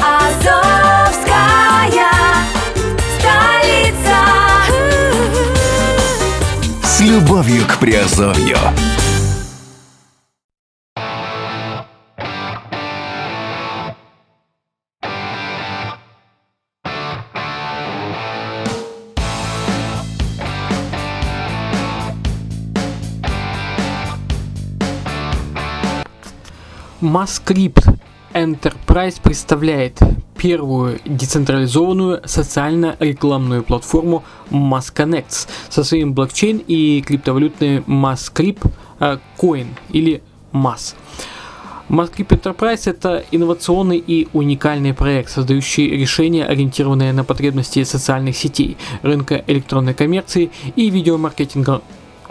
Азовская столица. С любовью к Приазовью. Masscript Enterprise представляет первую децентрализованную социально-рекламную платформу MassConnects со своим блокчейн и криптовалютной Masscript э, Coin или Mass. Masscript Enterprise – это инновационный и уникальный проект, создающий решения, ориентированные на потребности социальных сетей, рынка электронной коммерции и видеомаркетинга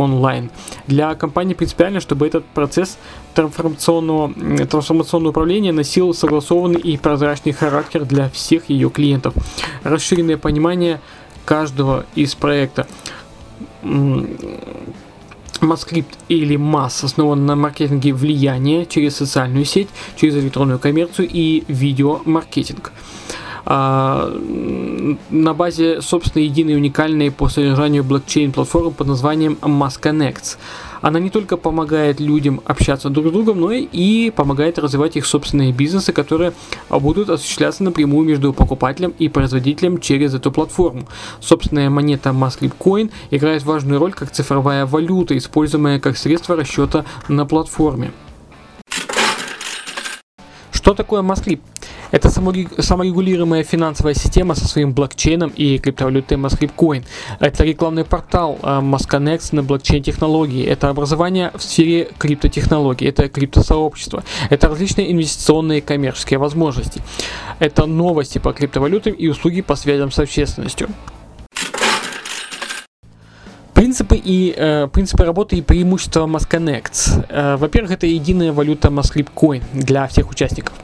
онлайн. Для компании принципиально, чтобы этот процесс трансформационного, трансформационного управления носил согласованный и прозрачный характер для всех ее клиентов. Расширенное понимание каждого из проекта. Маскрипт или МАС основан на маркетинге влияния через социальную сеть, через электронную коммерцию и видеомаркетинг. А, на базе собственной единой уникальной по содержанию блокчейн-платформы под названием MassConnects. Она не только помогает людям общаться друг с другом, но и помогает развивать их собственные бизнесы, которые будут осуществляться напрямую между покупателем и производителем через эту платформу. Собственная монета Mascript Coin играет важную роль как цифровая валюта, используемая как средство расчета на платформе. Что такое Mascript? Это саморегулируемая финансовая система со своим блокчейном и криптовалютой Mascriptcoin. Это рекламный портал Masconex на блокчейн-технологии. Это образование в сфере криптотехнологий. Это криптосообщество. Это различные инвестиционные и коммерческие возможности. Это новости по криптовалютам и услуги по связям с общественностью. Принципы и э, принципы работы и преимущества MassConnect. Э, во-первых, это единая валюта MassCryptCoin для всех участников.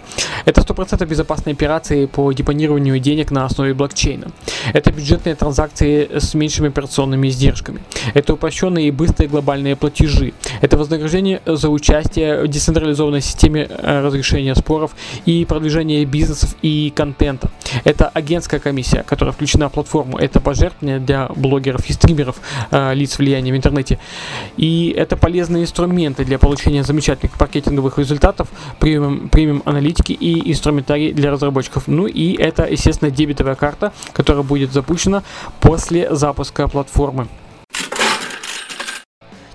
Это 100% безопасные операции по депонированию денег на основе блокчейна. Это бюджетные транзакции с меньшими операционными издержками. Это упрощенные и быстрые глобальные платежи. Это вознаграждение за участие в децентрализованной системе э, разрешения споров и продвижения бизнесов и контента. Это агентская комиссия, которая включена в платформу. Это пожертвования для блогеров и стримеров, э, лиц влияния в интернете. И это полезные инструменты для получения замечательных маркетинговых результатов, премиум, премиум аналитики и инструментарий для разработчиков. Ну и это, естественно, дебетовая карта, которая будет запущена после запуска платформы.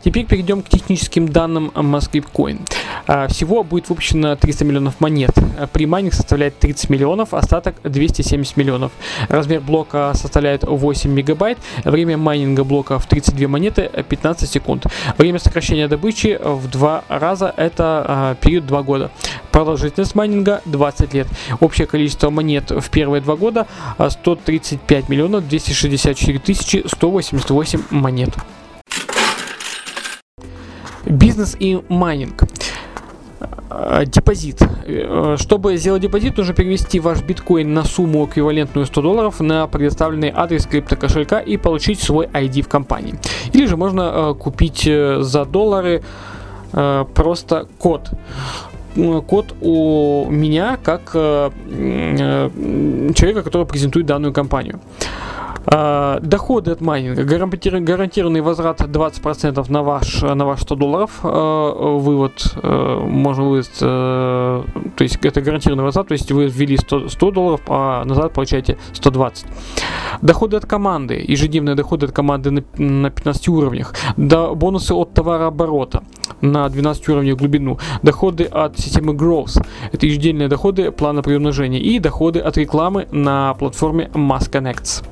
Теперь перейдем к техническим данным MassCryp Coin. А, всего будет выпущено 300 миллионов монет. Премайнинг составляет 30 миллионов, остаток 270 миллионов. Размер блока составляет 8 мегабайт. Время майнинга блока в 32 монеты 15 секунд. Время сокращения добычи в два раза это а, период 2 года. Продолжительность майнинга 20 лет. Общее количество монет в первые два года 135 миллионов 264 тысячи 188 монет. Бизнес и майнинг. Э, депозит. Э, чтобы сделать депозит, нужно перевести ваш биткоин на сумму эквивалентную 100 долларов на предоставленный адрес криптокошелька и получить свой ID в компании. Или же можно э, купить за доллары просто код код у меня как человека, который презентует данную компанию. А, доходы от майнинга. Гарантированный возврат 20% на ваш, на ваш 100 долларов. А, вывод э, можно вывести, э, то есть это гарантированный возврат, то есть вы ввели 100, 100 долларов, а назад получаете 120. Доходы от команды. Ежедневные доходы от команды на, на 15 уровнях. Да, бонусы от товарооборота на 12 уровней глубину. Доходы от системы Growth. Это ежедневные доходы плана приумножения. И доходы от рекламы на платформе MassConnects.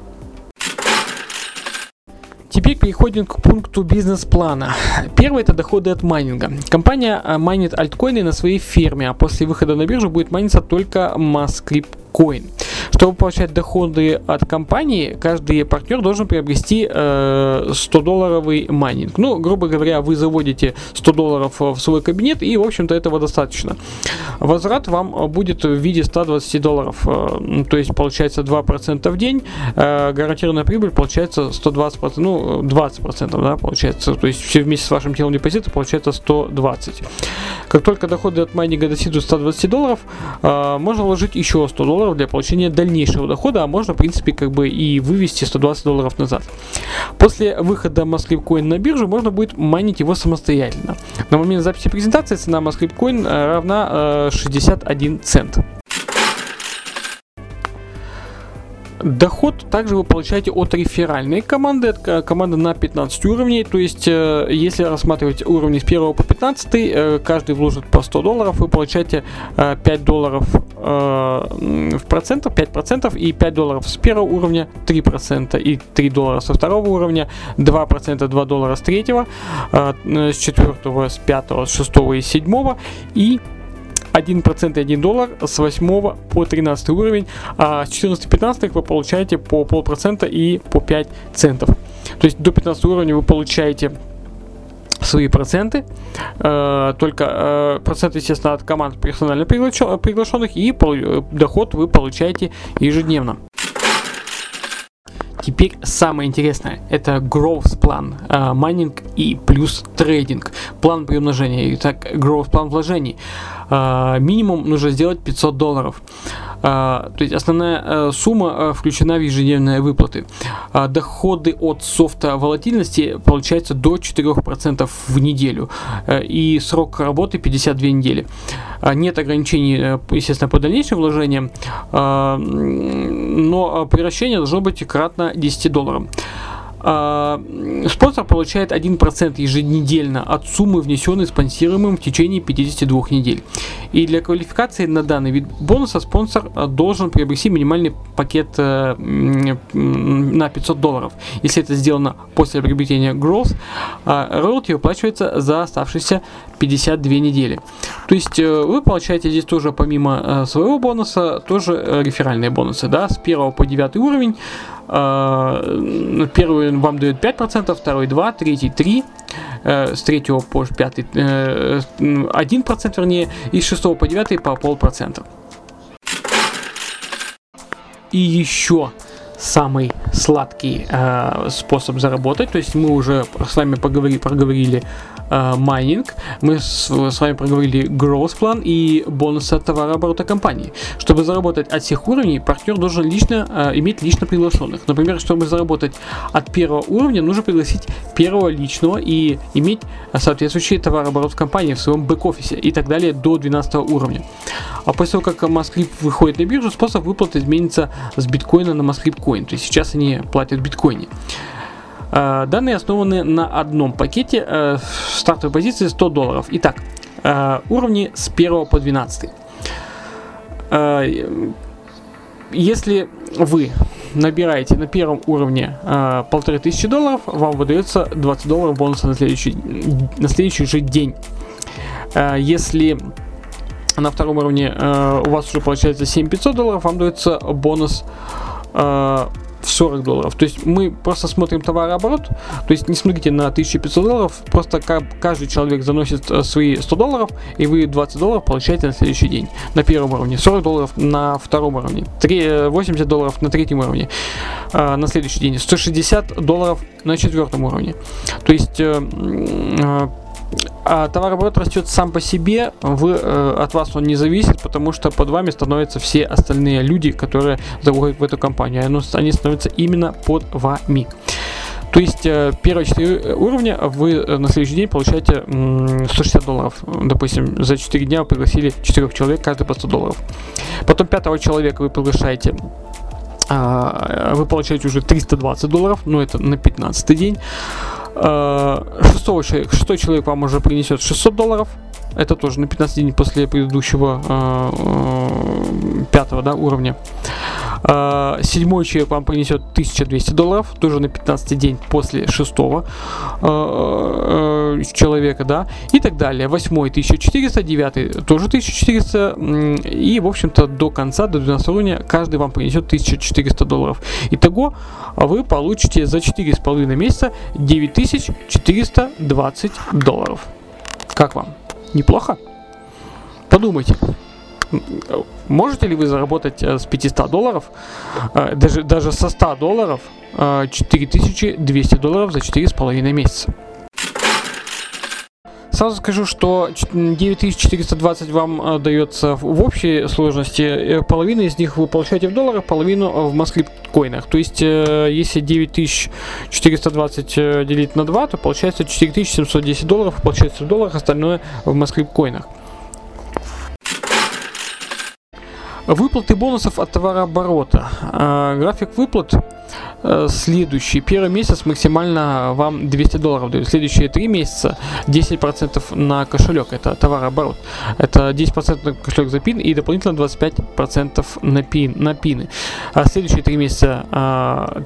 Теперь переходим к пункту бизнес-плана. Первый это доходы от майнинга. Компания а, майнит альткоины на своей ферме, а после выхода на биржу будет майниться только MassCryp Coin. Чтобы получать доходы от компании, каждый партнер должен приобрести э, 100-долларовый майнинг. Ну, грубо говоря, вы заводите 100 долларов в свой кабинет, и, в общем-то, этого достаточно. Возврат вам будет в виде 120 долларов, э, то есть получается 2% в день, э, гарантированная прибыль получается 120%, ну, 20%, да, получается, то есть все вместе с вашим телом депозита получается 120. Как только доходы от майнинга достигнут 120 долларов, э, можно вложить еще 100 долларов для получения дальнейшего дохода, а можно, в принципе, как бы и вывести 120 долларов назад. После выхода Mascripcoin на биржу можно будет майнить его самостоятельно. На момент записи презентации цена Mascripcoin равна 61 цент. Доход также вы получаете от реферальной команды, это команда на 15 уровней, то есть э, если рассматривать уровни с 1 по 15, э, каждый вложит по 100 долларов, вы получаете 5 э, долларов в процентах, 5 процентов и 5 долларов с первого уровня, 3 процента и 3 доллара со второго уровня, 2 процента, 2 доллара с третьего, с четвертого, с пятого, с шестого и седьмого. И 1% и 1 доллар с 8 по 13 уровень, а с 14-15 вы получаете по полпроцента и по 5 центов. То есть до 15 уровня вы получаете свои проценты, э, только э, процент, естественно, от команд персонально приглашенных, и доход вы получаете ежедневно. Теперь самое интересное, это growth план, э, майнинг и плюс трейдинг, план приумножения. Итак, growth план вложений. Э, минимум нужно сделать 500 долларов. А, то есть основная э, сумма э, включена в ежедневные выплаты. А, доходы от софта волатильности получается до 4% в неделю. Э, и срок работы 52 недели. А, нет ограничений, естественно, по дальнейшим вложениям, но превращение должно быть кратно 10 долларам. А, спонсор получает 1% еженедельно от суммы, внесенной спонсируемым в течение 52 недель. И для квалификации на данный вид бонуса спонсор а, должен приобрести минимальный пакет э, на 500 долларов. Если это сделано после приобретения Growth, роялти выплачивается за оставшиеся 52 недели. То есть э, вы получаете здесь тоже помимо э, своего бонуса тоже реферальные бонусы. Да, с 1 по 9 уровень Э, первый вам дает 5%, второй 2, третий 3, э, с 3 по 5 1%, э, вернее, и с 6 по 9 по полпроцента. И еще самый сладкий э, способ заработать. То есть мы уже с вами поговори, проговорили э, майнинг, мы с, с вами проговорили growth план и бонусы от товарооборота компании. Чтобы заработать от всех уровней, партнер должен лично э, иметь лично приглашенных. Например, чтобы заработать от первого уровня, нужно пригласить первого личного и иметь соответствующий товарооборот компании в своем бэк-офисе и так далее до 12 уровня. А после того, как Mascrip выходит на биржу, способ выплаты изменится с биткоина на Mascrip Coin. То есть сейчас они платят биткоине. А, данные основаны на одном пакете э, стартовой позиции 100 долларов. Итак, э, уровни с 1 по 12. Э, если вы набираете на первом уровне полторы тысячи долларов, вам выдается 20 долларов бонуса на следующий, на следующий же день. Если на втором уровне у вас уже получается 7500 долларов, вам дается бонус в 40 долларов. То есть мы просто смотрим товарооборот, то есть не смотрите на 1500 долларов, просто каждый человек заносит э, свои 100 долларов, и вы 20 долларов получаете на следующий день на первом уровне, 40 долларов на втором уровне, 3, 80 э, долларов на третьем уровне, э, на следующий день, 160 долларов на четвертом уровне. То есть а товарооборот растет сам по себе, вы, э, от вас он не зависит, потому что под вами становятся все остальные люди, которые заходят в эту компанию. Они становятся именно под вами. То есть э, первые 4 уровня вы э, на следующий день получаете 160 долларов. Допустим, за 4 дня вы пригласили 4 человек, каждый по 100 долларов. Потом пятого человека вы приглашаете а, вы получаете уже 320 долларов, но это на 15 день. А, шестого человека, шестой человек вам уже принесет 600 долларов. Это тоже на 15 дней после предыдущего э, пятого да, уровня. Э, седьмой человек вам принесет 1200 долларов, тоже на 15 день после шестого. Э, человека, да, и так далее. Восьмой 1400, девятый тоже 1400, и, в общем-то, до конца, до 12 уровня, каждый вам принесет 1400 долларов. Итого вы получите за 4,5 месяца 9420 долларов. Как вам? Неплохо? Подумайте. Можете ли вы заработать э, с 500 долларов, э, даже, даже со 100 долларов, 4200 долларов за 4,5 месяца? Сразу скажу, что 9420 вам э, дается в общей сложности. Половина из них вы получаете в долларах, половину в Москве коинах. То есть, если 9420 делить на 2, то получается 4710 долларов, получается в долларах, остальное в Москве коинах. Выплаты бонусов от товарооборота. А, график выплат следующий. Первый месяц максимально вам 200 долларов дают. Следующие три месяца 10% на кошелек. Это товарооборот. Это 10% на кошелек за пин и дополнительно 25% на, пин, на пины. А следующие три месяца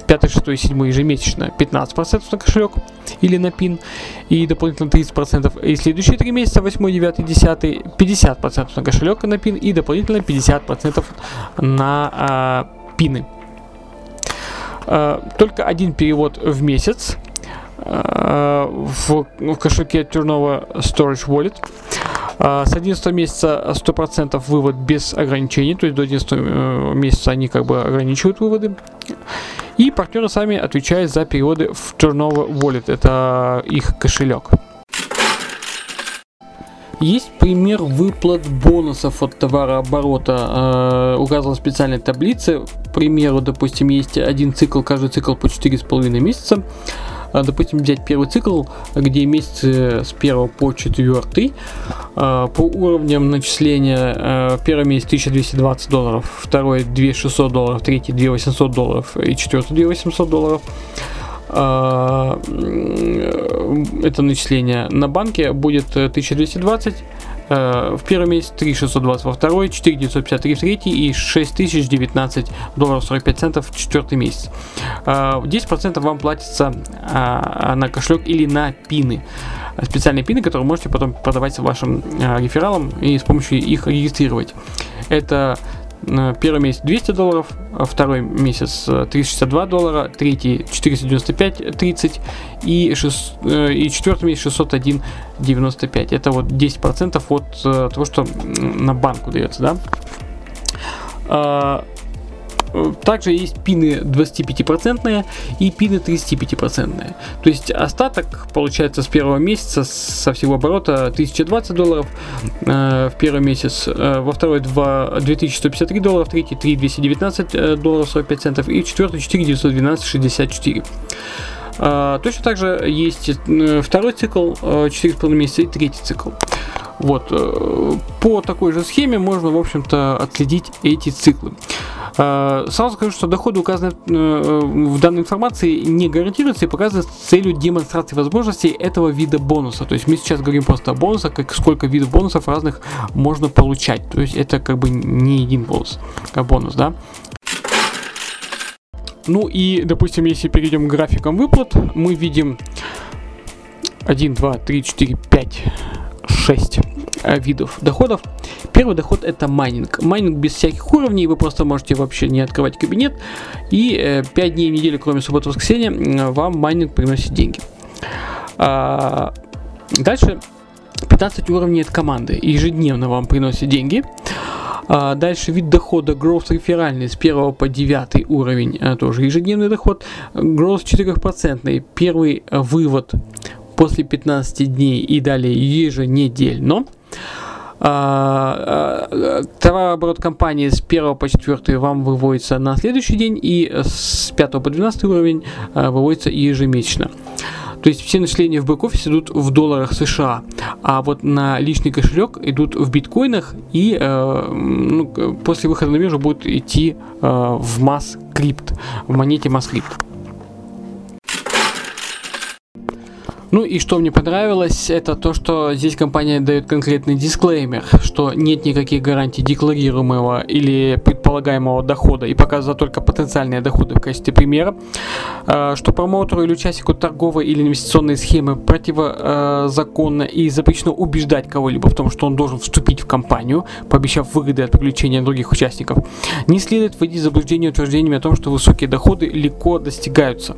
5, 6, 7 ежемесячно 15% на кошелек или на пин и дополнительно 30%. И следующие три месяца 8, 9, 10 50% на кошелек на пин и дополнительно 50% на а, пины. Э, только один перевод в месяц э, в, в кошельке Turnover Storage Wallet. Э, с 11 месяца 100% вывод без ограничений, то есть до 11 месяца они как бы ограничивают выводы. И партнеры сами отвечают за переводы в Turnover Wallet, это их кошелек. Есть пример выплат бонусов от товарооборота. Э, в специальной таблице. К примеру, допустим, есть один цикл, каждый цикл по 4,5 месяца. Э, допустим, взять первый цикл, где месяцы с 1 по 4 э, по уровням начисления э, первый месяц 1220 долларов, второй 2600 долларов, третий 2800 долларов и четвертый 2800 долларов. А, это начисление на банке будет 1220 э, э, в первый месяц 3620 во второй, 4953 в третий и 6019 долларов 45 центов в четвертый месяц. 10% а, вам платится а, на кошелек или на пины. Специальные пины, которые можете потом продавать вашим рефералам и с помощью их регистрировать. Это Первый месяц 200 долларов, а второй месяц 362 э, доллара, третий 495 30 и, шест, э, и четвертый месяц 601 95. Это вот 10% от э, того, что на банку дается, да. А, также есть пины 25% и пины 35%. То есть остаток получается с первого месяца со всего оборота 1020 долларов э, в первый месяц, э, во второй 2, 2153 доллара, в третий 3219 э, долларов 45 центов и в четвертый 4912 64. Uh, точно так же есть э, второй цикл, uh, 4,5 месяца и третий цикл. Вот. Э, по такой же схеме можно, в общем-то, отследить эти циклы. Э, сразу скажу, что доходы, указанные э, в данной информации, не гарантируются и показываются с целью демонстрации возможностей этого вида бонуса. То есть мы сейчас говорим просто о бонусах, как сколько видов бонусов разных можно получать. То есть это как бы не один бонус, а бонус, да. Ну и, допустим, если перейдем к графикам выплат, мы видим 1, 2, 3, 4, 5 6 э, видов доходов. Первый доход это майнинг. Майнинг без всяких уровней, вы просто можете вообще не открывать кабинет. И 5 э, дней в неделю, кроме субботы и воскресенья, вам майнинг приносит деньги. А, дальше 15 уровней от команды. Ежедневно вам приносит деньги. А дальше вид дохода Growth реферальный с 1 по 9 уровень, а, тоже ежедневный доход. Growth 4%. Первый вывод после 15 дней и далее еженедельно. А, а, товарооборот компании с 1 по 4 вам выводится на следующий день и с 5 по 12 уровень а, выводится ежемесячно. То есть все начисления в бэк-офис идут в долларах США, а вот на личный кошелек идут в биткоинах и э, ну, после выхода на биржу будут идти э, в масс крипт, в монете масс крипт. Ну и что мне понравилось, это то, что здесь компания дает конкретный дисклеймер, что нет никаких гарантий декларируемого или предполагаемого дохода и показывает только потенциальные доходы в качестве примера, э, что промоутеру или участнику торговой или инвестиционной схемы противозаконно и запрещено убеждать кого-либо в том, что он должен вступить в компанию, пообещав выгоды от приключения других участников. Не следует вводить в заблуждение утверждениями о том, что высокие доходы легко достигаются.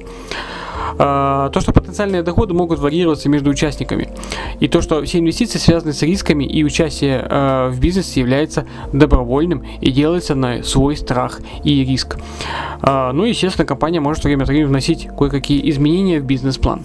А, то, что потенциальные доходы могут варьироваться между участниками. И то, что все инвестиции связаны с рисками и участие а, в бизнесе является добровольным и делается на свой страх и риск. А, ну и, естественно, компания может время от времени вносить кое-какие изменения в бизнес-план.